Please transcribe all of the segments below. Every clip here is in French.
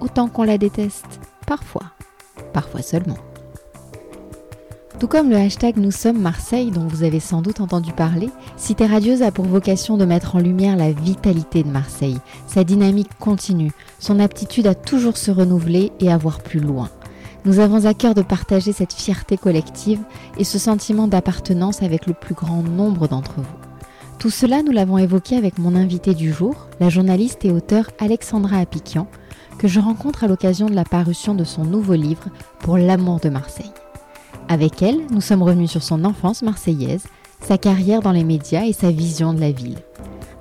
autant qu'on la déteste, parfois, parfois seulement. Tout comme le hashtag Nous sommes Marseille dont vous avez sans doute entendu parler, Cité Radieuse a pour vocation de mettre en lumière la vitalité de Marseille, sa dynamique continue, son aptitude à toujours se renouveler et à voir plus loin. Nous avons à cœur de partager cette fierté collective et ce sentiment d'appartenance avec le plus grand nombre d'entre vous. Tout cela, nous l'avons évoqué avec mon invité du jour, la journaliste et auteure Alexandra Apikian, que je rencontre à l'occasion de la parution de son nouveau livre Pour l'amour de Marseille. Avec elle, nous sommes revenus sur son enfance marseillaise, sa carrière dans les médias et sa vision de la ville.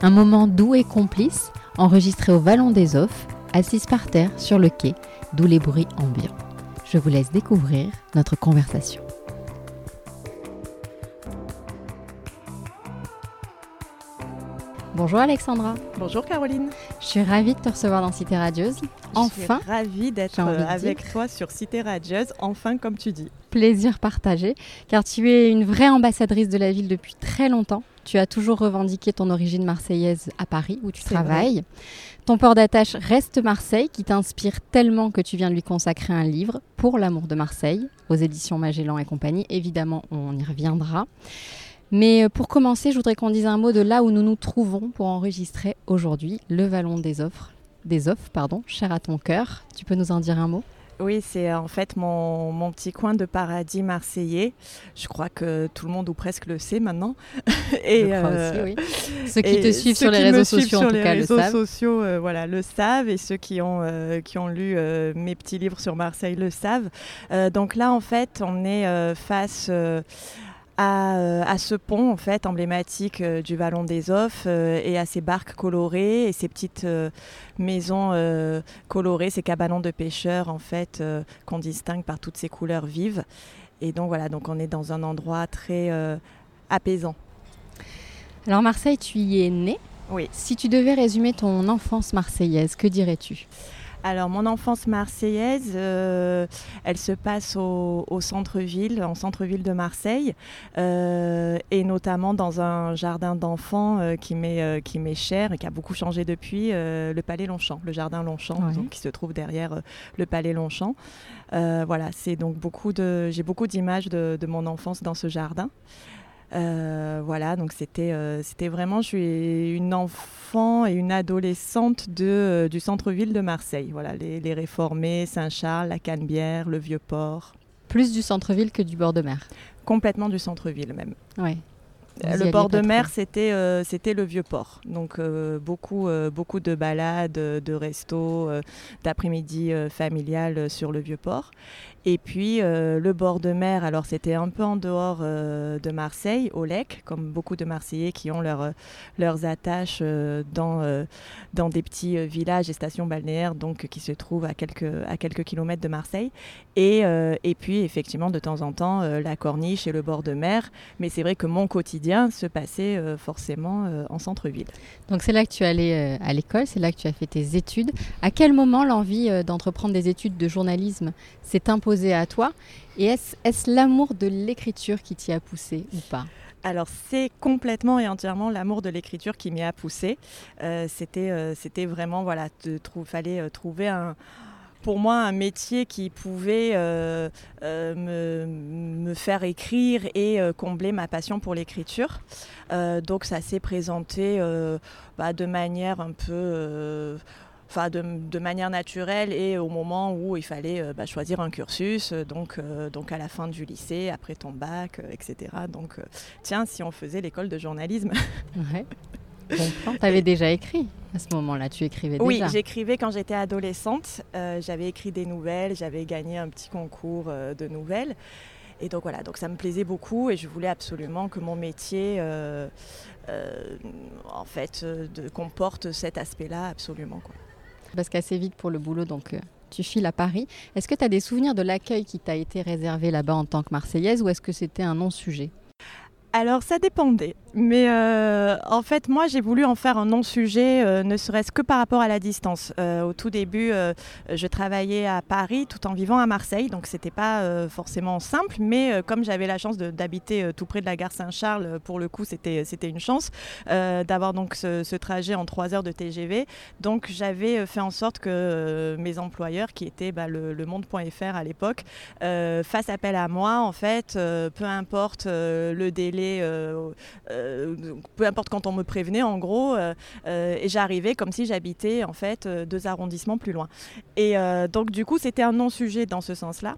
Un moment doux et complice, enregistré au Vallon des Offs, assise par terre sur le quai, d'où les bruits ambiants. Je vous laisse découvrir notre conversation. Bonjour Alexandra. Bonjour Caroline. Je suis ravie de te recevoir dans Cité Radieuse. Enfin. Je suis ravie d'être avec toi sur Cité Radieuse, enfin comme tu dis. Plaisir partagé, car tu es une vraie ambassadrice de la ville depuis très longtemps. Tu as toujours revendiqué ton origine marseillaise à Paris, où tu travailles. Ton port d'attache reste Marseille, qui t'inspire tellement que tu viens de lui consacrer un livre, Pour l'amour de Marseille, aux éditions Magellan et compagnie. Évidemment, on y reviendra. Mais euh, pour commencer, je voudrais qu'on dise un mot de là où nous nous trouvons pour enregistrer aujourd'hui le Vallon des Offres, des Offres, pardon, cher à ton cœur. Tu peux nous en dire un mot? Oui, c'est euh, en fait mon, mon, petit coin de paradis marseillais. Je crois que tout le monde ou presque le sait maintenant. et je crois aussi, oui. Ceux qui te suivent sur les réseaux sociaux, en tout cas, le savent. Sociaux, euh, voilà, le savent, et ceux qui ont qui ont lu mes petits livres sur Marseille le savent. donc là, en fait, on est face euh, à, ce pont en fait emblématique euh, du Vallon des Offs euh, et à ces barques colorées et ces petites maisons colorées, ces cabanons de pêcheurs en fait qu'on distingue par toutes ces couleurs vives. Et donc voilà, donc on est dans un endroit très apaisant. Alors Marseille, tu y es né. Oui. Si tu devais résumer ton enfance marseillaise, que dirais-tu? Alors, mon enfance marseillaise, euh, elle se passe au, centre-ville, en centre-ville de Marseille, euh, et notamment dans un jardin d'enfants euh, qui m'est cher et qui a beaucoup changé depuis, le Palais Longchamp, le jardin Longchamp, qui se trouve derrière le Palais Longchamp. voilà, c'est donc beaucoup de, j'ai beaucoup d'images de, de, mon enfance dans ce jardin. Euh, voilà, donc c'était euh, c'était vraiment, je suis une enfant et une adolescente de, euh, du centre-ville de Marseille. Voilà, les, les réformés, Saint-Charles, la Canebière, le Vieux-Port. Plus du centre-ville que du bord de mer Complètement du centre-ville même. Oui. Le port de mer, c'était c'était le vieux port. Donc beaucoup beaucoup de balades, de restos, d'après-midi familiales sur le vieux port. Et puis euh, le bord de mer, alors c'était un peu en dehors euh, de Marseille, au Lec, comme beaucoup de Marseillais qui ont leur, leurs attaches euh, dans, dans des petits villages et stations balnéaires, donc qui se trouvent à quelques, à quelques kilomètres de Marseille. Et, et puis effectivement, de temps en temps, la corniche et le bord de mer. Mais c'est vrai que mon quotidien se passait forcément en centre-ville. Donc c'est là que tu es allé à l'école, c'est là que tu as fait tes études. À quel moment l'envie d'entreprendre des études de journalisme s'est imposée? À toi Et est-ce l'amour de l'écriture qui t'y a poussé ou pas? Alors c'est complètement et entièrement l'amour de l'écriture qui m'y a poussé. Euh, c'était, euh, c'était vraiment voilà, de fallait euh, trouver un, pour moi un métier qui pouvait me, me, faire écrire et combler ma passion pour l'écriture. donc ça s'est présenté bah, de manière un peu enfin de, manière naturelle et au moment où il fallait euh, bah, choisir un cursus, euh, donc, euh, donc à la fin du lycée, après ton bac, etc. Donc tiens, si on faisait l'école de journalisme. Ouais. Tu avais déjà écrit à ce moment-là, tu écrivais déjà Oui, j'écrivais quand j'étais adolescente. j'avais écrit des nouvelles, j'avais gagné un petit concours de nouvelles. Et donc voilà, donc ça me plaisait beaucoup et je voulais absolument que mon métier, en fait, de, comporte cet aspect-là absolument. Quoi. Parce qu'assez vite pour le boulot, donc euh, tu files à Paris. Est-ce que tu as des souvenirs de l'accueil qui t'a été réservé là-bas en tant que Marseillaise ou est-ce que c'était un non-sujet? Alors ça dépendait. Mais euh, en fait, moi, j'ai voulu en faire un non-sujet, euh, ne serait-ce que par rapport à la distance. Euh, au tout début, je travaillais à Paris tout en vivant à Marseille, donc c'était pas forcément simple. Mais comme j'avais la chance d'habiter tout près de la gare Saint-Charles, pour le coup, c'était une chance d'avoir donc ce, trajet en 3 heures de TGV. Donc j'avais fait en sorte que mes employeurs, qui étaient bah, le, Monde.fr à l'époque, fassent appel à moi, en fait, peu importe le délai euh, peu importe quand on me prévenait en gros, euh, euh, et j'arrivais comme si j'habitais en fait deux arrondissements plus loin. Et donc du coup c'était un non-sujet dans ce sens-là.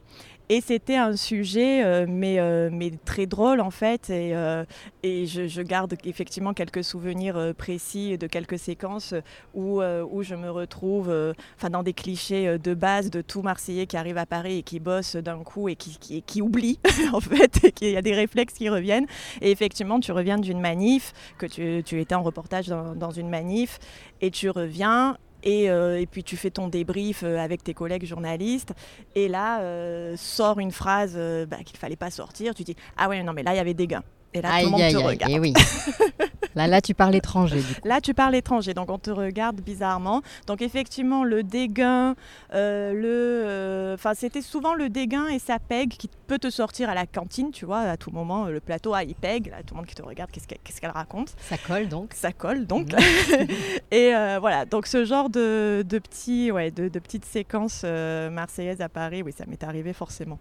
Et c'était un sujet, euh, mais, euh, mais très drôle en fait. Et, euh, je, garde effectivement quelques souvenirs précis de quelques séquences où, où je me retrouve enfin dans des clichés de base de tout Marseillais qui arrive à Paris et qui bosse d'un coup et qui, qui, qui oublie en fait, et qu'il y a des réflexes qui reviennent. Et effectivement, tu reviens d'une manif, que tu, tu étais en reportage dans, dans une manif, et tu reviens euh, et, puis tu fais ton débrief euh, avec tes collègues journalistes. Et là, euh, sort une phrase bah, qu'il ne fallait pas sortir. Tu dis Ah ouais, non, mais là, il y avait des gains. Et là, tout le monde te regarde. Et oui. Là, là, tu parles étranger. Là, tu parles étranger, donc on te regarde bizarrement. Donc effectivement, le dégain, euh, le, euh, enfin, c'était souvent le dégain et sa peg qui peut te sortir à la cantine, tu vois, à tout moment, le plateau, ah, il peg, là, tout le monde qui te regarde, qu'est-ce qu'elle raconte? Ça colle donc. Ça colle donc. Mhm. et euh, voilà, donc ce genre de, de petits, ouais, de, de petites séquences marseillaises à Paris, oui, ça m'est arrivé forcément.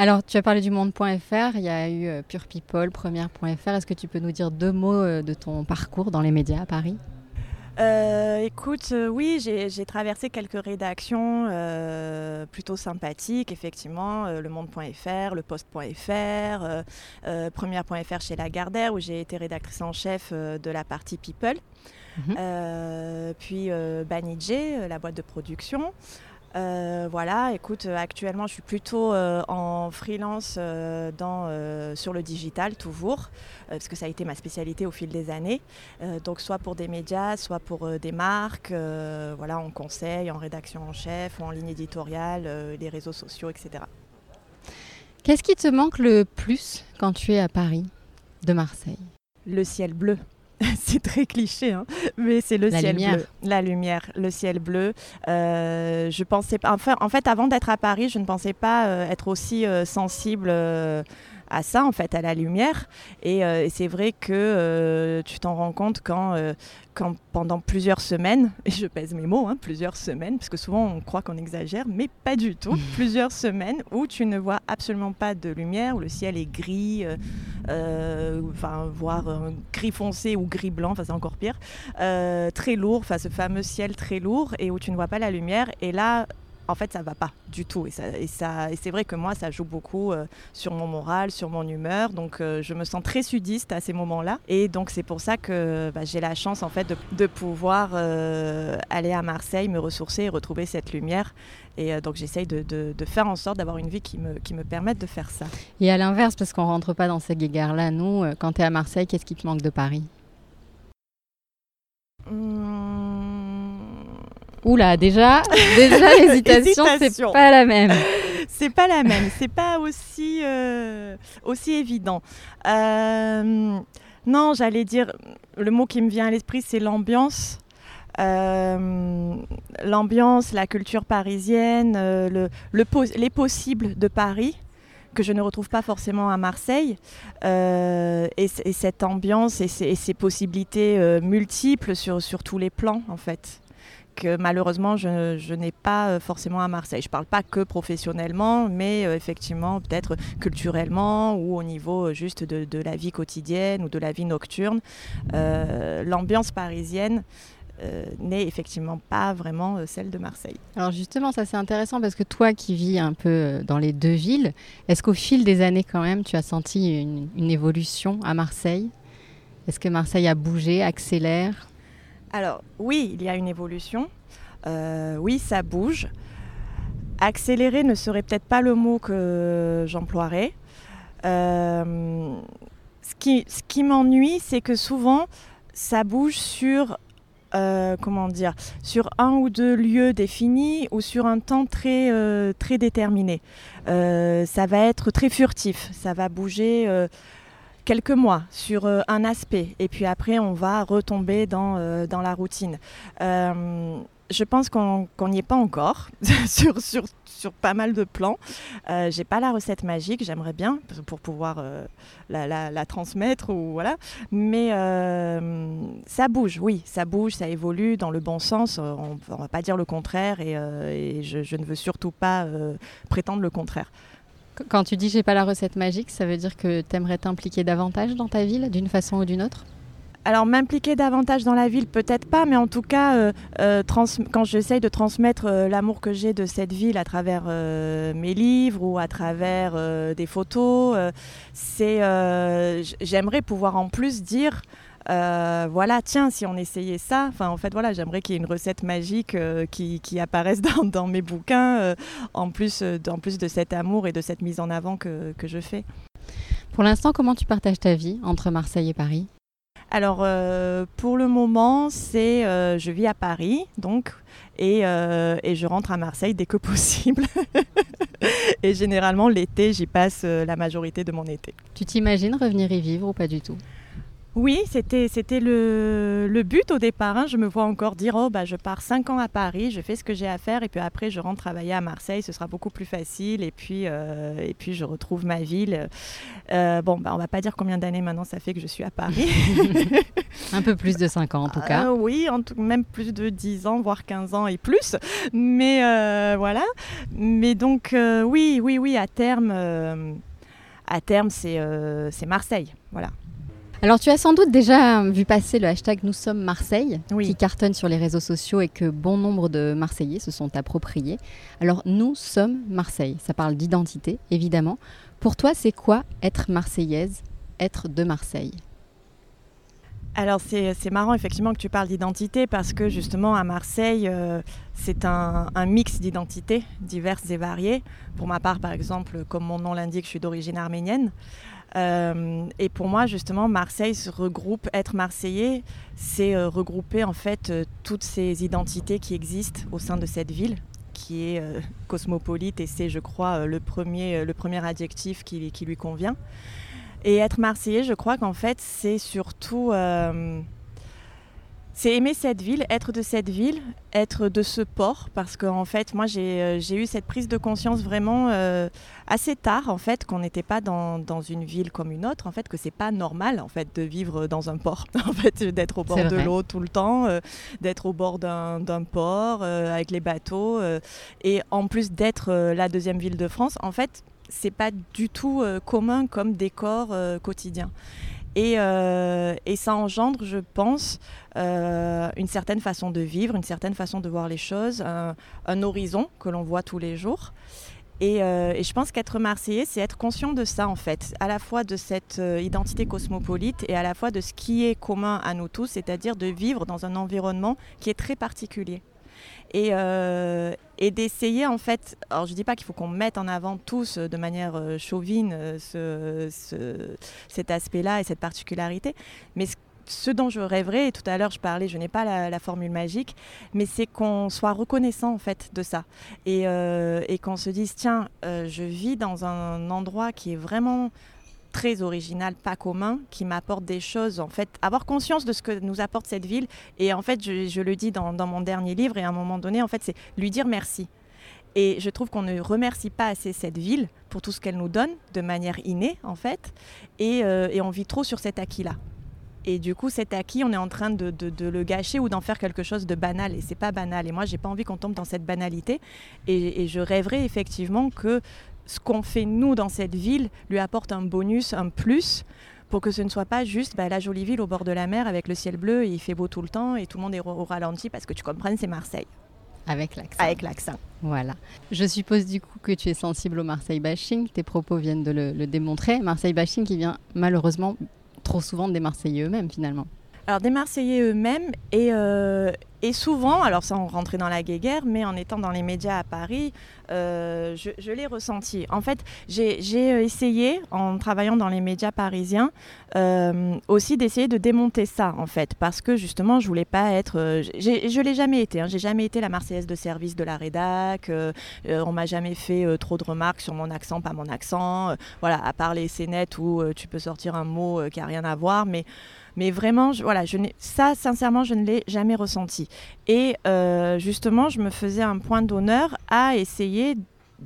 Alors, tu as parlé du monde.fr, il y a eu euh, Pure People, première.fr. Est-ce que tu peux nous dire deux mots euh, de ton parcours dans les médias à Paris? Euh, écoute, oui, j'ai traversé quelques rédactions plutôt sympathiques, effectivement, le monde.fr, le poste.fr, première.fr chez Lagardère, où j'ai été rédactrice en chef de la partie People, mhm. puis Banijé, la boîte de production. Euh, voilà, écoute, euh, actuellement, je suis plutôt euh, en freelance dans, sur le digital, toujours, parce que ça a été ma spécialité au fil des années. donc, soit pour des médias, soit pour des marques, voilà, en conseil, en rédaction en chef, ou en ligne éditoriale, les réseaux sociaux, etc. Qu'est-ce qui te manque le plus quand tu es à Paris de Marseille? Le ciel bleu. c'est très cliché, hein, mais c'est le ciel bleu, la lumière, le ciel bleu. Euh, je pensais pas, enfin, en fait, avant d'être à Paris, je ne pensais pas euh, être aussi euh, sensible à ça, en fait, à la lumière. Et, et c'est vrai que tu t'en rends compte quand, quand pendant plusieurs semaines, et je pèse mes mots, hein, plusieurs semaines, parce que souvent on croit qu'on exagère, mais pas du tout, plusieurs semaines où tu ne vois absolument pas de lumière, où le ciel est gris, euh, euh, enfin, voire gris foncé ou gris blanc, enfin c'est encore pire, euh, très lourd, enfin ce fameux ciel très lourd, et où tu ne vois pas la lumière. Et là, en fait, ça va pas du tout. Et, ça, et, ça, et c'est vrai que moi, ça joue beaucoup euh, sur mon moral, sur mon humeur. Donc, euh, je me sens très sudiste à ces moments-là. Et donc, c'est pour ça que bah, j'ai la chance, en fait, de, pouvoir euh, aller à Marseille, me ressourcer et retrouver cette lumière. Et donc, j'essaye de, de, faire en sorte d'avoir une vie qui me, qui me permette de faire ça. Et à l'inverse, parce qu'on rentre pas dans ces guéguerres-là, nous, quand tu es à Marseille, qu'est-ce qui te manque de Paris? Oula, déjà, déjà l'hésitation, c'est pas la même. c'est pas la même, c'est pas aussi, euh, aussi évident. Euh, non, j'allais dire, le mot qui me vient à l'esprit, c'est l'ambiance. Euh, l'ambiance, la culture parisienne, le, les possibles de Paris que je ne retrouve pas forcément à Marseille. et, cette ambiance et, ces, possibilités multiples sur, sur tous les plans, en fait malheureusement je, n'ai pas euh, forcément à Marseille. Je ne parle pas que professionnellement, mais euh, effectivement peut-être culturellement ou au niveau euh, juste de, la vie quotidienne ou de la vie nocturne. L'ambiance parisienne n'est effectivement pas vraiment celle de Marseille. Alors justement, ça c'est intéressant parce que toi qui vis un peu dans les deux villes, est-ce qu'au fil des années quand même tu as senti une évolution à Marseille? Est-ce que Marseille a bougé, accélère? Alors oui, il y a une évolution. Euh, oui, ça bouge. Accélérer ne serait peut-être pas le mot que j'emploierais. Euh, ce qui, m'ennuie, c'est que souvent, ça bouge sur euh, sur un ou deux lieux définis ou sur un temps très, très déterminé. Ça va être très furtif, ça va bouger quelques mois sur un aspect et puis après on va retomber dans, dans la routine je pense qu'on n'y est pas encore sur, sur, sur, pas mal de plans. Euh, j'ai pas la recette magique, j'aimerais bien pour pouvoir euh, la, transmettre ou voilà. Mais euh, ça bouge, oui, ça bouge, ça évolue dans le bon sens. On, ne va pas dire le contraire et, je, je, ne veux surtout pas prétendre le contraire. Quand tu dis j'ai pas la recette magique, ça veut dire que tu aimerais t'impliquer davantage dans ta ville d'une façon ou d'une autre? Alors m'impliquer davantage dans la ville, peut-être pas, mais en tout cas, euh, euh, quand j'essaye de transmettre euh, l'amour que j'ai de cette ville à travers mes livres ou à travers des photos, c'est, j'aimerais pouvoir en plus dire. Voilà, tiens, si on essayait ça, enfin en fait voilà, j'aimerais qu'il y ait une recette magique qui, apparaisse dans, mes bouquins, en, plus, en plus de cet amour et de cette mise en avant que je fais. Pour l'instant, comment tu partages ta vie entre Marseille et Paris? Alors euh, pour le moment, c'est euh, je vis à Paris, donc et, euh, et, je rentre à Marseille dès que possible. et généralement l'été, j'y passe la majorité de mon été. Tu t'imagines revenir y vivre ou pas du tout? Oui, c'était, c'était le, le, but au départ. Hein. Je me vois encore dire oh, bah, je pars cinq ans à Paris, je fais ce que j'ai à faire et puis après je rentre travailler à Marseille, ce sera beaucoup plus facile et puis, euh, et puis je retrouve ma ville. Euh, bon, bah, on va pas dire combien d'années maintenant ça fait que je suis à Paris. Un peu plus de 5 ans en tout cas. Euh, oui, en tout, même plus de 10 ans, voire 15 ans et plus. Mais voilà. Mais donc oui, oui, oui, à terme, à terme c'est, c'est Marseille. Voilà. Alors tu as sans doute déjà vu passer le hashtag Nous sommes Marseille qui cartonne sur les réseaux sociaux et que bon nombre de Marseillais se sont appropriés. Alors nous sommes Marseille, ça parle d'identité évidemment. Pour toi c'est quoi être marseillaise, être de Marseille? Alors c'est marrant effectivement que tu parles d'identité parce que justement à Marseille euh, c'est un, mix d'identités diverses et variées. Pour ma part par exemple, comme mon nom l'indique, je suis d'origine arménienne. Euh, et pour moi, justement, Marseille se regroupe, être marseillais, c'est euh, regrouper en fait euh, toutes ces identités qui existent au sein de cette ville, qui est cosmopolite et c'est, je crois, le, premier, le premier adjectif qui, qui, lui convient. Et être marseillais, je crois qu'en fait, c'est surtout c'est aimer cette ville, être de cette ville, être de ce port, parce qu'en fait, moi, j'ai euh, eu cette prise de conscience vraiment euh, assez tard, en fait, qu'on n'était pas dans, une ville comme une autre, en fait, que c'est pas normal, en fait, de vivre dans un port, en fait, d'être au bord de l'eau tout le temps, euh, d'être au bord d'un port avec les bateaux, et en plus d'être la deuxième ville de France, en fait, c'est pas du tout commun comme décor quotidien. Euh, et, ça engendre, je pense, euh, une certaine façon de vivre, une certaine façon de voir les choses, un, horizon que l'on voit tous les jours. Euh, et, je pense qu'être marseillais, c'est être conscient de ça, en fait, à la fois de cette identité cosmopolite et à la fois de ce qui est commun à nous tous, c'est-à-dire de vivre dans un environnement qui est très particulier et, euh, et d'essayer en fait, alors je dis pas qu'il faut qu'on mette en avant tous euh, de manière euh, chauvine ce, cet aspect-là et cette particularité, mais ce, dont je rêverais, et tout à l'heure je parlais, je n'ai pas la, formule magique, mais c'est qu'on soit reconnaissant en fait de ça. Et qu'on se dise tiens, je vis dans un endroit qui est vraiment très original, pas commun, qui m'apporte des choses, en fait, avoir conscience de ce que nous apporte cette ville. Et en fait, je, le dis dans, mon dernier livre, et à un moment donné, en fait, c'est lui dire merci. Et je trouve qu'on ne remercie pas assez cette ville pour tout ce qu'elle nous donne, de manière innée, en fait, et, euh, on vit trop sur cet acquis-là. Et du coup, cet acquis, on est en train de, le gâcher ou d'en faire quelque chose de banal. Et c'est pas banal. Et moi, j'ai pas envie qu'on tombe dans cette banalité. Et, et je rêverais effectivement que ce qu'on fait nous dans cette ville lui apporte un bonus, un plus pour que ce ne soit pas juste bah, la jolie ville au bord de la mer avec le ciel bleu et il fait beau tout le temps et tout le monde est au ralenti parce que tu comprends, c'est Marseille. Avec l'accent. Avec l'accent. Voilà. Je suppose du coup que tu es sensible au Marseille bashing. Tes propos viennent de le, démontrer. Marseille bashing qui vient malheureusement trop souvent des Marseillais eux-mêmes finalement. Alors des Marseillais eux-mêmes et, euh, et souvent, alors ça on rentrait dans la guéguerre, mais en étant dans les médias à Paris, euh, je, l'ai ressenti. En fait, j'ai euh, essayé, en travaillant dans les médias parisiens, aussi d'essayer de démonter ça, en fait, parce que justement, je voulais pas être... je l'ai jamais été, hein, j'ai jamais été la Marseillaise de service de la rédac, on m'a jamais fait trop de remarques sur mon accent, pas mon accent, voilà, à part les scénettes où tu peux sortir un mot qui a rien à voir, mais... Mais vraiment, voilà, je ça, sincèrement, je ne l'ai jamais ressenti. Et euh, justement, je me faisais un point d'honneur à essayer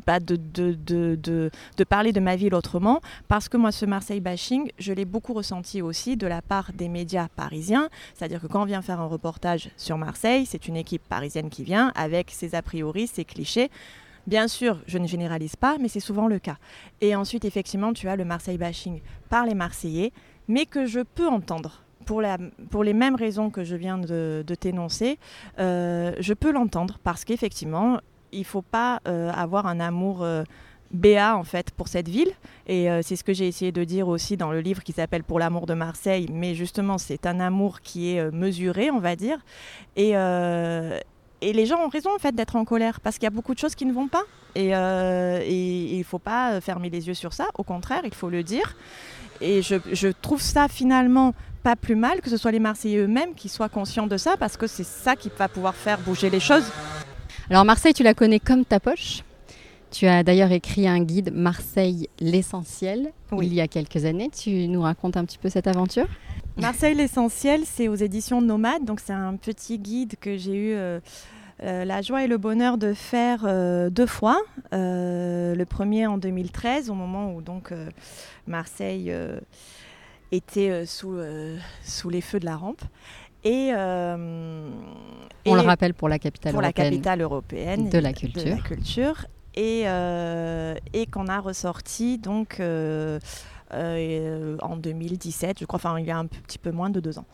bah, de, de, parler de ma ville autrement, parce que moi, ce Marseille bashing, je l'ai beaucoup ressenti aussi de la part des médias parisiens. C'est-à-dire que quand on vient faire un reportage sur Marseille, c'est une équipe parisienne qui vient avec ses a priori, ses clichés. Bien sûr, je ne généralise pas, mais c'est souvent le cas. Et ensuite, effectivement, tu as le Marseille bashing par les Marseillais, mais que je peux entendre pour, pour, les mêmes raisons que je viens de, t'énoncer, euh, je peux l'entendre parce qu'effectivement, il ne faut pas euh, avoir un amour euh, béat en fait pour cette ville. Et c'est ce que j'ai essayé de dire aussi dans le livre qui s'appelle Pour l'amour de Marseille. Mais justement, c'est un amour qui est mesuré, on va dire. Et, et les gens ont raison en fait d'être en colère parce qu'il y a beaucoup de choses qui ne vont pas. Et, et il ne faut pas fermer les yeux sur ça. Au contraire, il faut le dire. Et je, je trouve ça finalement pas plus mal que ce soit les Marseillais eux-mêmes qui soient conscients de ça, parce que c'est ça qui va pouvoir faire bouger les choses. Alors Marseille, tu la connais comme ta poche. Tu as d'ailleurs écrit un guide Marseille l'essentiel il y a quelques années. Tu nous racontes un petit peu cette aventure? Marseille l'essentiel, c'est aux éditions Nomade. Donc c'est un petit guide que j'ai eu euh, euh, la joie et le bonheur de faire euh, deux fois. le premier en 2013, au moment où donc Marseille était euh, sous, euh, sous les feux de la rampe. Et, euh, on le rappelle pour la capitale pour européenne, la capitale européenne de la culture, de la culture et, et qu'on a ressorti donc en 2017, je crois, enfin il y a un petit peu moins de deux ans.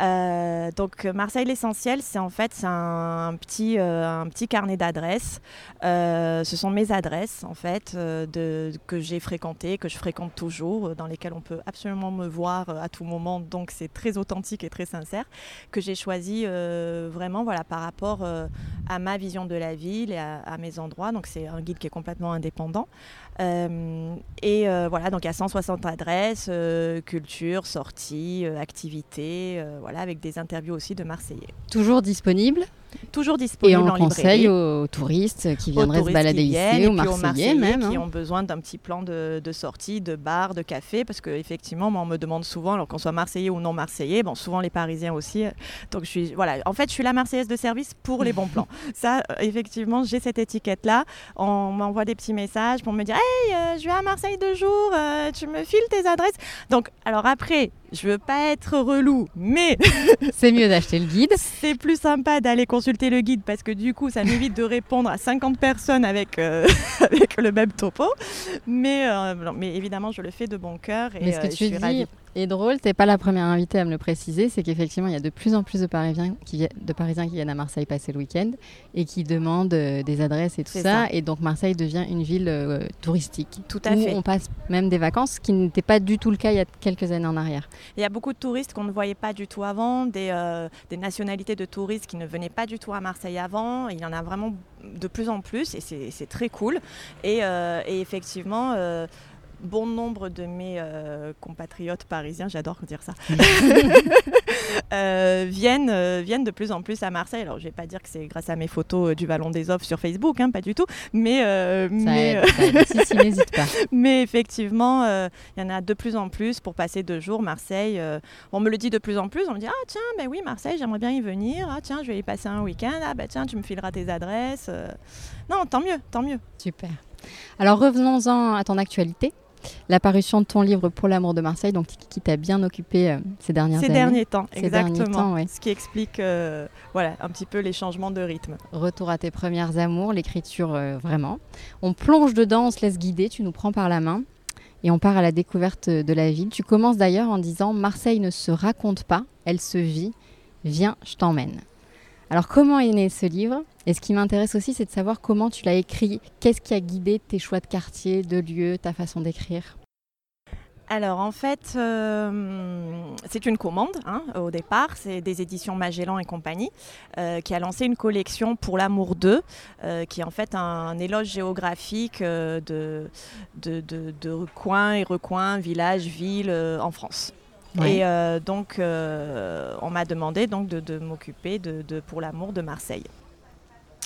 Euh, donc Marseille l'essentiel, c'est en fait un, petit, euh, un petit carnet d'adresses. Euh, ce sont mes adresses en fait que j'ai fréquentées, que je fréquente toujours, dans lesquelles on peut absolument me voir à tout moment. Donc c'est très authentique et très sincère que j'ai choisi vraiment voilà par rapport à ma vision de la ville et à, mes endroits. Donc c'est un guide qui est complètement indépendant. Et voilà donc a 160 adresses, culture, sorties, activités avec des interviews aussi de Marseillais. Toujours disponible? Toujours disponible et on conseille aux touristes qui viendraient se balader ici, aux Marseillais, même. Qui hein. ont besoin d'un petit plan de, sortie, de bar, de café, parce qu'effectivement, moi, on me demande souvent, alors qu'on soit Marseillais ou non Marseillais, bon, souvent les Parisiens aussi. Donc, je suis, voilà, en fait, je suis la Marseillaise de service pour les bons plans. Ça, euh, effectivement, j'ai cette étiquette-là. On m'envoie des petits messages pour me dire Hey, euh, je vais à Marseille deux jours, euh, tu me files tes adresses. Donc, alors après, je veux pas être relou, mais c'est mieux d'acheter le guide. C'est plus sympa d'aller consulter le guide parce que du coup, ça m'évite de répondre à 50 personnes avec, euh, avec le même topo. Mais, euh, mais évidemment, je le fais de bon cœur et mais ce que euh, tu dis est drôle. T'es pas la première invitée à me le préciser. C'est qu'effectivement, il y a de plus en plus de Parisiens qui, de Parisiens qui viennent à Marseille passer le week-end et qui demandent des adresses et tout ça. Et donc, Marseille devient une ville touristique. Tout à où fait. On passe même des vacances, ce qui n'était pas du tout le cas il y a quelques années en arrière. Il y a beaucoup de touristes qu'on ne voyait pas du tout avant, des, des nationalités de touristes qui ne venaient pas du tout à Marseille avant. Il y en a vraiment de plus en plus et c'est très cool. Et, euh, et effectivement, euh, bon nombre de mes euh, compatriotes parisiens, j'adore dire ça, euh, viennent, euh, viennent de plus en plus à Marseille. Alors, je ne vais pas dire que c'est grâce à mes photos du Vallon des Offres sur Facebook, hein, pas du tout, mais... mais, pas. mais effectivement, il y en a de plus en plus pour passer deux jours. Marseille, on me le dit de plus en plus, on me dit, ah tiens, ben oui, Marseille, j'aimerais bien y venir, ah tiens, je vais y passer un week-end, ah ben tiens, tu me fileras tes adresses. Non, tant mieux, tant mieux. Super. Alors revenons-en à ton actualité l'apparition de ton livre Pour l'amour de Marseille, donc qui t'a bien occupé euh, ces dernières ces années. Derniers temps, ces exactement. Derniers temps, ouais. Ce qui explique euh, voilà, un petit peu les changements de rythme. Retour à tes premières amours, l'écriture euh, vraiment. On plonge dedans, on se laisse guider, tu nous prends par la main et on part à la découverte de la ville. Tu commences d'ailleurs en disant Marseille ne se raconte pas, elle se vit. Viens, je t'emmène. Alors comment est né ce livre? Et ce qui m'intéresse aussi, c'est de savoir comment tu l'as écrit. Qu'est-ce qui a guidé tes choix de quartier, de lieu, ta façon d'écrire? Alors en fait, euh, c'est une commande hein, au départ, c'est des éditions Magellan et compagnie euh, qui a lancé une collection pour l'amour d'eux, euh, qui est en fait un, éloge géographique de, de, coins et recoins, villages, villes en France. Et donc on m'a demandé donc de, m'occuper de, pour l'amour de Marseille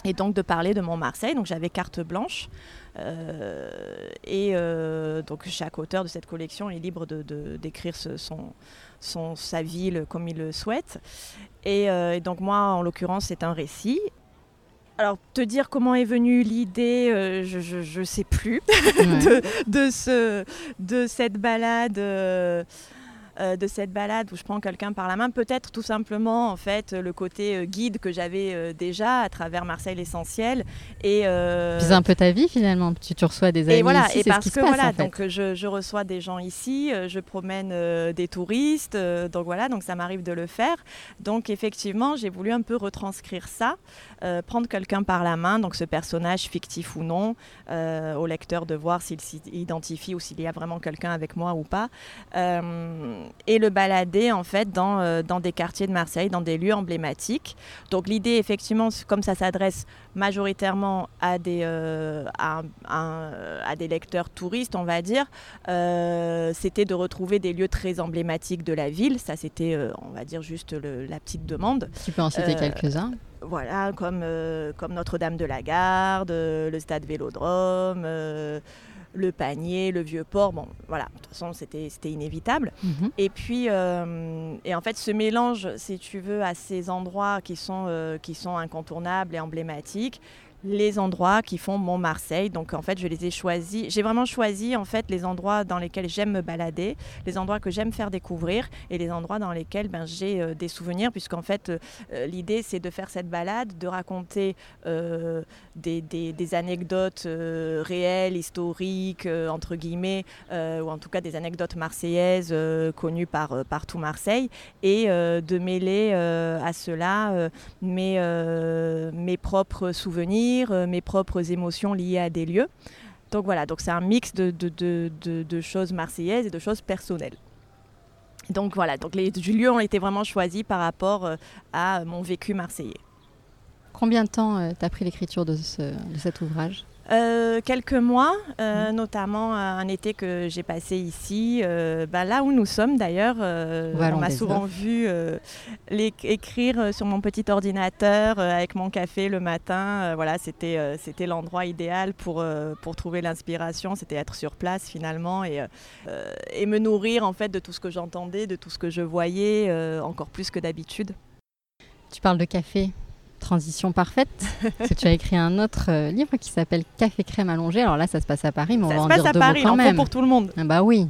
et donc de parler de mon Marseille. Donc j'avais carte blanche. Euh, et euh, donc chaque auteur de cette collection est libre de, d'écrire son, son, sa ville comme il le souhaite. Et, euh, donc moi, en l'occurrence, c'est un récit. Alors, te dire comment est venue l'idée, je ne sais plus, de, de, ce, de cette balade. Euh, de cette balade où je prends quelqu'un par la main. Peut-être tout simplement en fait le côté euh, guide que j'avais euh, déjà à travers Marseille l'essentiel et puis un peu ta vie finalement. Tu, tu reçois des amis et voilà ici, et parce que voilà donc je, je, reçois des gens ici, je promène des touristes, donc voilà donc ça m'arrive de le faire. Donc effectivement j'ai voulu un peu retranscrire ça, prendre quelqu'un par la main donc ce personnage fictif ou non au lecteur de voir s'il s'identifie ou s'il y a vraiment quelqu'un avec moi ou pas et le balader en fait dans, euh, dans des quartiers de Marseille, dans des lieux emblématiques. Donc l'idée effectivement, comme ça s'adresse majoritairement à des, euh, à, à, des lecteurs touristes, on va dire, euh, c'était de retrouver des lieux très emblématiques de la ville. Ça c'était, on va dire, juste la petite demande. Tu peux en citer quelques-uns? voilà, comme, comme Notre-Dame de la Garde, le stade Vélodrome, le panier, le vieux port. Bon, voilà, de toute façon, c'était inévitable. Mhm. Et puis, euh, et en fait, ce mélange, si tu veux, à ces endroits qui sont, euh, qui sont incontournables et emblématiques, les endroits qui font mon Marseille. Donc en fait, je les ai choisis. J'ai vraiment choisi en fait les endroits dans lesquels j'aime me balader, les endroits que j'aime faire découvrir et les endroits dans lesquels ben, j'ai euh, des souvenirs, puisqu'en fait euh, l'idée c'est de faire cette balade, de raconter euh, des, anecdotes réelles, historiques entre guillemets, ou en tout cas des anecdotes marseillaises connues par, tout Marseille, et de mêler à cela mes propres souvenirs euh, mes propres émotions liées à des lieux. Donc voilà, donc c'est un mix de, choses marseillaises et de choses personnelles. Donc voilà, donc les lieux ont été vraiment choisis par rapport euh, à mon vécu marseillais. Combien de temps euh, t'as pris l'écriture de cet ouvrage? Euh, quelques mois, euh, mm. notamment un été que j'ai passé ici, euh, bah, là où nous sommes d'ailleurs. on m'a souvent vu écrire sur mon petit ordinateur avec mon café le matin. voilà, c'était c'était l'endroit idéal pour, pour trouver l'inspiration. C'était être sur place finalement et, et me nourrir en fait de tout ce que j'entendais, de tout ce que je voyais, encore plus que d'habitude. Tu parles de café? Transition parfaite. parce que tu as écrit un autre euh, livre qui s'appelle Café crème allongé. Alors là, ça se passe à Paris, mais on va en dire à Paris, quand même. pour tout le monde. Ah bah oui.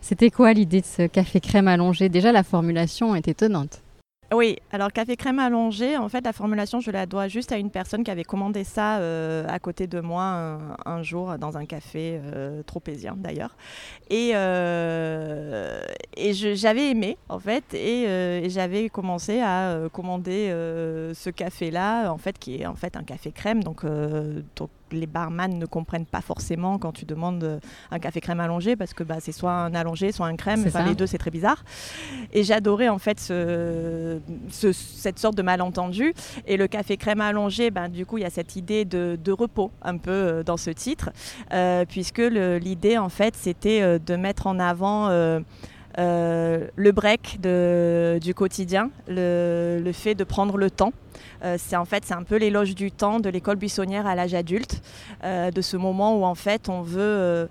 C'était quoi l'idée de ce café crème allongé? Déjà, la formulation est étonnante. Oui, alors café crème allongé, en fait, la formulation, je la dois juste à une personne qui avait commandé ça euh, à côté de moi un, jour dans un café euh, tropézien d'ailleurs. Et, euh, et j'avais aimé, en fait, et, j'avais commencé à commander ce café-là, en fait, qui est en fait un café crème, donc les barman ne comprennent pas forcément quand tu demandes euh, un café crème allongé parce que bah, c'est soit un allongé, soit un crème. Enfin, les deux, c'est très bizarre. Et j'adorais en fait ce, cette sorte de malentendu. Et le café crème allongé, ben, du coup, il y a cette idée de, repos un peu euh, dans ce titre, euh, puisque l'idée en fait, c'était de mettre en avant euh, le break du quotidien, le, fait de prendre le temps. Euh, c'est en fait c'est un peu l'éloge du temps de l'école buissonnière à l'âge adulte, euh, de ce moment où en fait on veut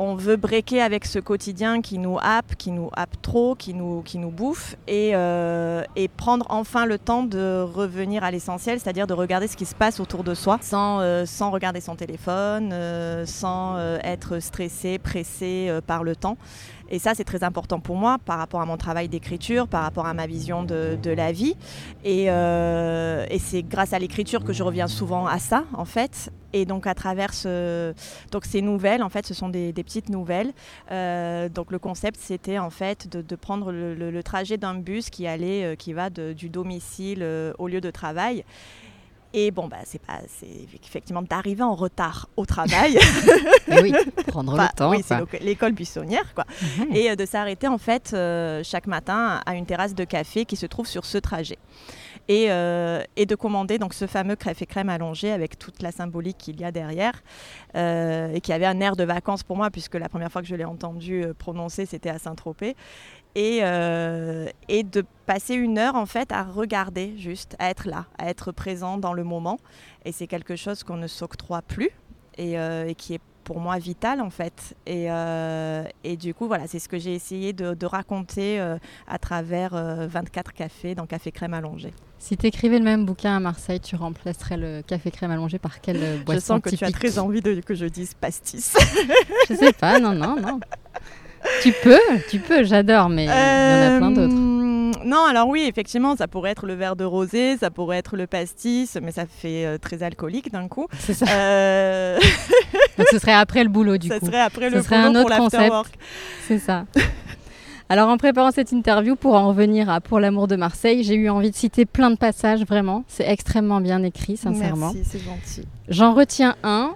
on veut breaker avec ce quotidien qui nous happe, qui nous happe trop, qui nous, qui nous bouffe, et, et prendre enfin le temps de revenir à l'essentiel, c'est-à-dire de regarder ce qui se passe autour de soi, sans, sans regarder son téléphone, sans être stressé, pressé par le temps. Et ça, c'est très important pour moi par rapport à mon travail d'écriture, par rapport à ma vision de, la vie. Euh, et, c'est grâce à l'écriture que je reviens souvent à ça, en fait. Et donc à travers donc ces nouvelles, en fait, ce sont des, petites nouvelles. Euh, donc le concept, c'était en fait de, prendre le, trajet d'un bus qui allait, euh, qui va du domicile au lieu de travail Et bon, bah, c'est pas, c'est effectivement d'arriver en retard au travail. Oui, prendre le temps. Oui, c'est l'école buissonnière, quoi. Mhm. Et de s'arrêter en fait chaque matin à une terrasse de café qui se trouve sur ce trajet. Et, et, de commander donc ce fameux crêpe et crème allongé avec toute la symbolique qu'il y a derrière et qui avait un air de vacances pour moi puisque la première fois que je l'ai entendu prononcer c'était à Saint-Tropez euh, et, de passer une heure en fait à regarder juste, à être là, à être présent dans le moment. Et c'est quelque chose qu'on ne s'octroie plus et, euh, qui est pour moi vital en fait. Et, euh, du coup, voilà, c'est ce que j'ai essayé de, raconter à travers 24 cafés dans Café Crème Allongé. Si tu écrivais le même bouquin à Marseille, tu remplacerais le café crème allongé par quelle boisson Je sens que tu as très envie de, que je dise pastis. je sais pas, non, non, non tu peux, tu peux, j'adore, mais il y en a plein d'autres. Non, alors oui, effectivement, ça pourrait être le verre de rosé, ça pourrait être le pastis, mais ça fait euh, très alcoolique d'un coup. C'est ça. Euh, Donc ce serait après le boulot, du coup. Ça serait après le serait boulot un autre concept. C'est ça. Alors en préparant cette interview, pour en revenir à Pour l'amour de Marseille, j'ai eu envie de citer plein de passages, vraiment. C'est extrêmement bien écrit, sincèrement. Merci, c'est gentil. J'en retiens un,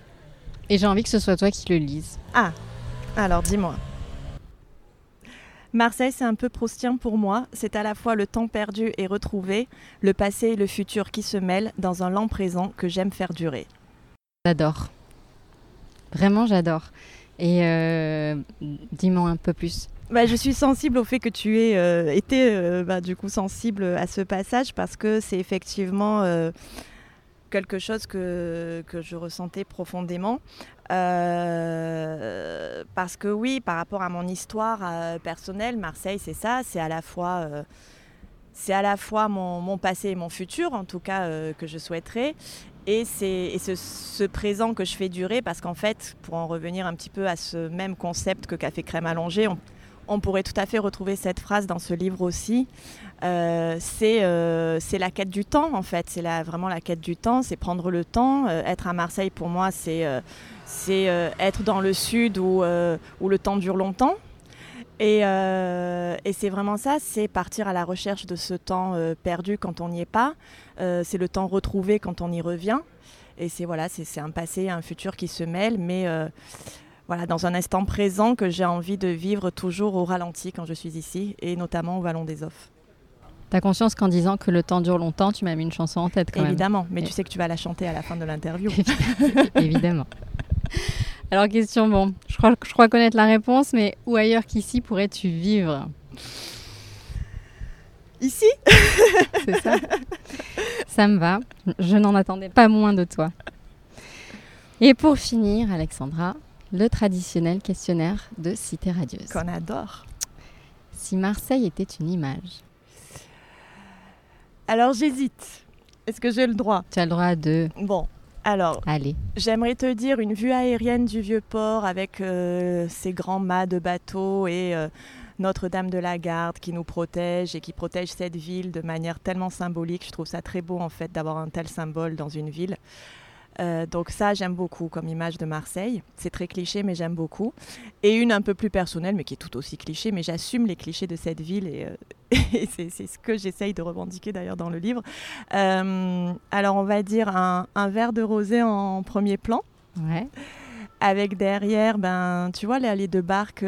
et j'ai envie que ce soit toi qui le lises. Ah, alors dis-moi. Marseille, c'est un peu proustien pour moi. C'est à la fois le temps perdu et retrouvé, le passé et le futur qui se mêlent dans un lent présent que j'aime faire durer. J'adore. Vraiment, j'adore. Et euh, dis-moi un peu plus. Bah, je suis sensible au fait que tu aies euh, été euh, bah, du coup sensible à ce passage parce que c'est effectivement quelque chose que, que, je ressentais profondément. Euh, parce que oui, par rapport à mon histoire euh, personnelle, Marseille, c'est ça, c'est à la fois, euh, à la fois mon, passé et mon futur, en tout cas, que je souhaiterais. Et c'est ce, ce, présent que je fais durer, parce qu'en fait, pour en revenir un petit peu à ce même concept que Café Crème Allongé, on, on pourrait tout à fait retrouver cette phrase dans ce livre aussi. Euh, euh, c'est la quête du temps, en fait. C'est vraiment la quête du temps, c'est prendre le temps. Euh, être à Marseille, pour moi, c'est être dans le sud où, où, le temps dure longtemps. Et, et c'est vraiment ça, c'est partir à la recherche de ce temps perdu quand on n'y est pas. c'est le temps retrouvé quand on y revient. Et c'est voilà, c'est un passé, un futur qui se mêlent, mais voilà, dans un instant présent que j'ai envie de vivre toujours au ralenti quand je suis ici, et notamment au Vallon des Offres. T'as conscience qu'en disant que le temps dure longtemps, tu m'as mis une chanson en tête quand Évidemment, mais tu sais que tu vas la chanter à la fin de l'interview. Évidemment. Alors question, bon, je crois, je crois connaître la réponse, mais où ailleurs qu'ici pourrais-tu vivre? Ici? C'est ça. Ça me va. Je n'en attendais pas moins de toi. Et pour finir, Alexandra, le traditionnel questionnaire de Cité Radieuse. Qu'on adore. Si Marseille était une image. Alors j'hésite. Est-ce que j'ai le droit? Tu as le droit à deux. Bon, alors, Allez. j'aimerais te dire une vue aérienne du vieux port avec euh, ces grands mâts de bateaux et euh, Notre-Dame de la Garde qui nous protège et qui protège cette ville de manière tellement symbolique. Je trouve ça très beau en fait d'avoir un tel symbole dans une ville. Euh, donc ça, j'aime beaucoup comme image de Marseille. C'est très cliché, mais j'aime beaucoup. Et une un peu plus personnelle, mais qui est tout aussi cliché, mais j'assume les clichés de cette ville et, euh, c'est ce que j'essaye de revendiquer d'ailleurs dans le livre. Euh, alors on va dire un, verre de rosé en premier plan. Ouais. Avec derrière, ben, tu vois, les deux barques,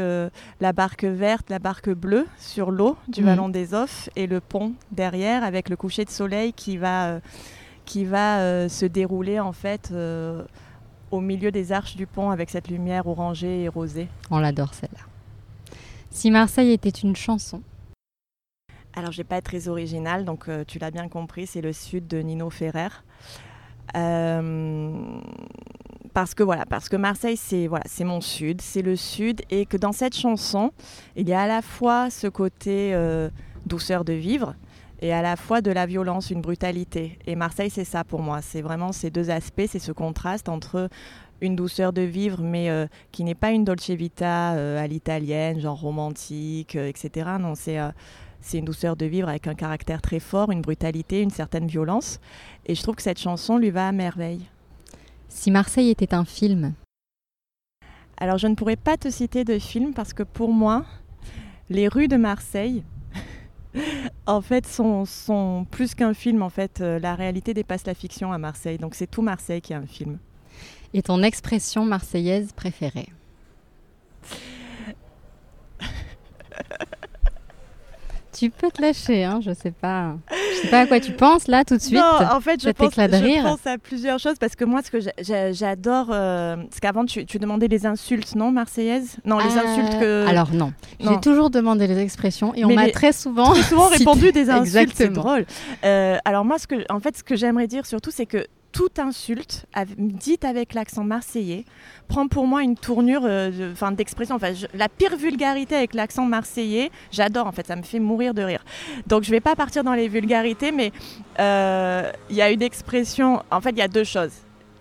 la barque verte, la barque bleue sur l'eau du mmh. Vallon des Offres et le pont derrière avec le coucher de soleil qui va qui va euh, se dérouler en fait euh, au milieu des arches du pont avec cette lumière orangée et rosée. On l'adore celle-là. Si Marseille était une chanson Alors je vais pas être très originale, donc euh, tu l'as bien compris, c'est le sud de Nino Ferrer. parce que voilà, parce que Marseille c'est voilà, c'est mon sud, c'est le sud, et que dans cette chanson, il y a à la fois ce côté douceur de vivre, et à la fois de la violence, une brutalité. Et Marseille, c'est ça pour moi. C'est vraiment ces deux aspects, c'est ce contraste entre une douceur de vivre, mais euh, qui n'est pas une dolce vita euh, à l'italienne, genre romantique, euh, etc. Non, c'est c'est une douceur de vivre avec un caractère très fort, une brutalité, une certaine violence. Et je trouve que cette chanson lui va à merveille. Si Marseille était un film Alors je ne pourrais pas te citer de film parce que pour moi, les rues de Marseille en fait, sont, sont plus qu'un film. En fait, euh, la réalité dépasse la fiction à Marseille. Donc, c'est tout Marseille qui est un film. Et ton expression marseillaise préférée? Tu peux te lâcher, hein, je sais pas. Je sais pas à quoi tu penses là tout de suite. Non, en fait, je, pense, je pense, à plusieurs choses parce que moi, ce que j'adore, euh, parce qu'avant tu, demandais les insultes, non, marseillaises Non, les insultes que. Euh, alors non, j'ai toujours demandé les expressions et on m'a très souvent, très souvent répondu des insultes. C'est drôle. Euh, alors moi, ce que, en fait, ce que j'aimerais dire surtout, c'est que toute insulte, dite avec l'accent marseillais, prend pour moi une tournure euh, d'expression. Enfin, la pire vulgarité avec l'accent marseillais, j'adore en fait, ça me fait mourir de rire. Donc je ne vais pas partir dans les vulgarités, mais euh, il y a une expression, en fait il y a deux choses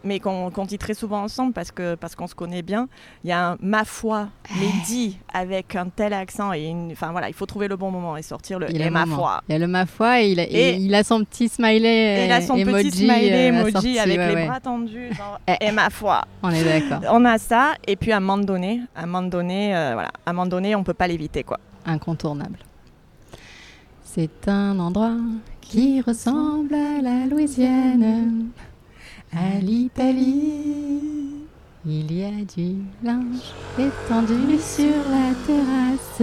mais qu'on dit très souvent ensemble parce qu'on parce qu'on se connaît bien. Il y a un ma foi, mais dit avec un tel accent. Et enfin voilà, il faut trouver le bon moment et sortir le et ma foi. Il y a le ma foi et il a, et, il a son petit smiley. il a son emoji, petit smiley euh, emoji avec les bras tendus. Genre, et ma foi. On est d'accord. On a ça. Et puis à un moment donné, à un moment donné, euh, voilà, à un moment donné, on peut pas l'éviter quoi. Incontournable. C'est un endroit qui ressemble à la Louisiane. À l'Italie, il y a du linge étendu sur la terrasse.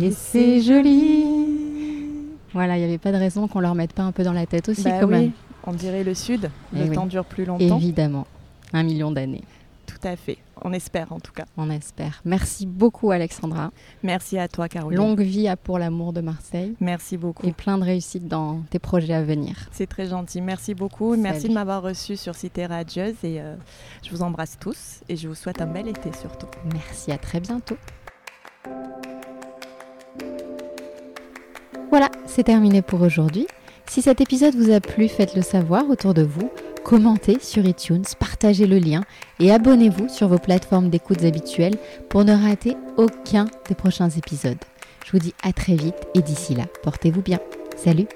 Et c'est joli. Voilà, il n'y avait pas de raison qu'on leur mette pas un peu dans la tête aussi, bah quand même. On dirait le Sud, le eh temps dure plus longtemps. Évidemment, un million d'années. Tout à fait. On espère en tout cas. On espère. Merci beaucoup Alexandra. Merci à toi Caroline. Longue vie à Pour l'amour de Marseille. Merci beaucoup. Et plein de réussite dans tes projets à venir. C'est très gentil. Merci beaucoup. Merci de m'avoir reçu sur Cité Radieuse et euh, je vous embrasse tous et je vous souhaite un bel été surtout. Merci, à très bientôt. Voilà, c'est terminé pour aujourd'hui. Si cet épisode vous a plu, faites-le savoir autour de vous commentez sur iTunes, partagez le lien et abonnez-vous sur vos plateformes d'écoute habituelles pour ne rater aucun des prochains épisodes. Je vous dis à très vite et d'ici là, portez-vous bien. Salut